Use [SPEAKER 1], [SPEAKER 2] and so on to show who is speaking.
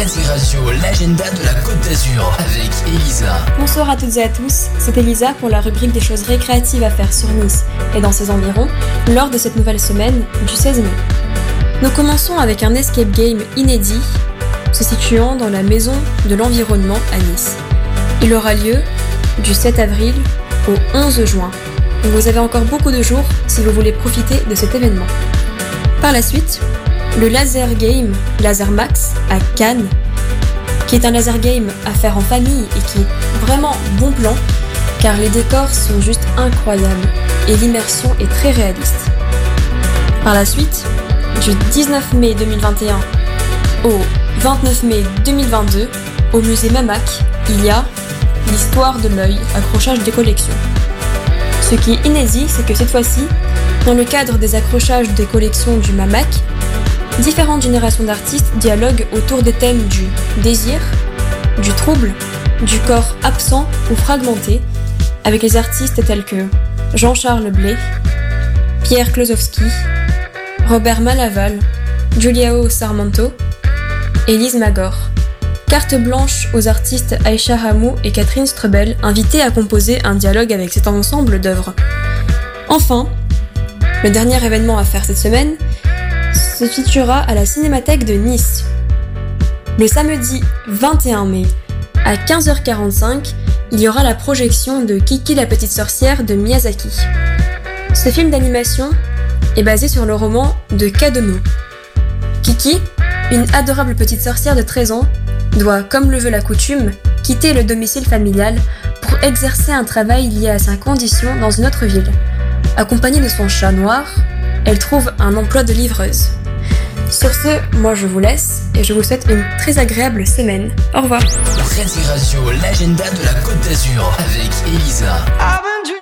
[SPEAKER 1] L'agenda de la Côte d'Azur avec Elisa.
[SPEAKER 2] Bonsoir à toutes et à tous, c'est Elisa pour la rubrique des choses récréatives à faire sur Nice et dans ses environs lors de cette nouvelle semaine du 16 mai. Nous commençons avec un escape game inédit se situant dans la maison de l'environnement à Nice. Il aura lieu du 7 avril au 11 juin. Vous avez encore beaucoup de jours si vous voulez profiter de cet événement. Par la suite, le Laser Game Laser Max à Cannes, qui est un laser game à faire en famille et qui est vraiment bon plan, car les décors sont juste incroyables et l'immersion est très réaliste. Par la suite, du 19 mai 2021 au 29 mai 2022, au musée Mamac, il y a l'histoire de l'œil, accrochage des collections. Ce qui est inédit, c'est que cette fois-ci, dans le cadre des accrochages des collections du Mamac, différentes générations d'artistes dialoguent autour des thèmes du désir, du trouble, du corps absent ou fragmenté, avec les artistes tels que Jean-Charles Blé, Pierre Klosowski, Robert Malaval, Giuliao Sarmento, Élise Magor. Carte blanche aux artistes Aïcha Hamou et Catherine Strebel, invités à composer un dialogue avec cet ensemble d'œuvres. Enfin, le dernier événement à faire cette semaine se situera à la Cinémathèque de Nice. Le samedi 21 mai, à 15h45, il y aura la projection de Kiki la petite sorcière de Miyazaki. Ce film d'animation est basé sur le roman de Kadono. Kiki, une adorable petite sorcière de 13 ans, doit, comme le veut la coutume, quitter le domicile familial pour exercer un travail lié à sa condition dans une autre ville. Accompagnée de son chat noir, elle trouve un emploi de livreuse. Sur ce, moi je vous laisse et je vous souhaite une très agréable semaine. Au revoir.
[SPEAKER 1] Frenzy Radio, l'agenda de la Côte d'Azur avec Elisa.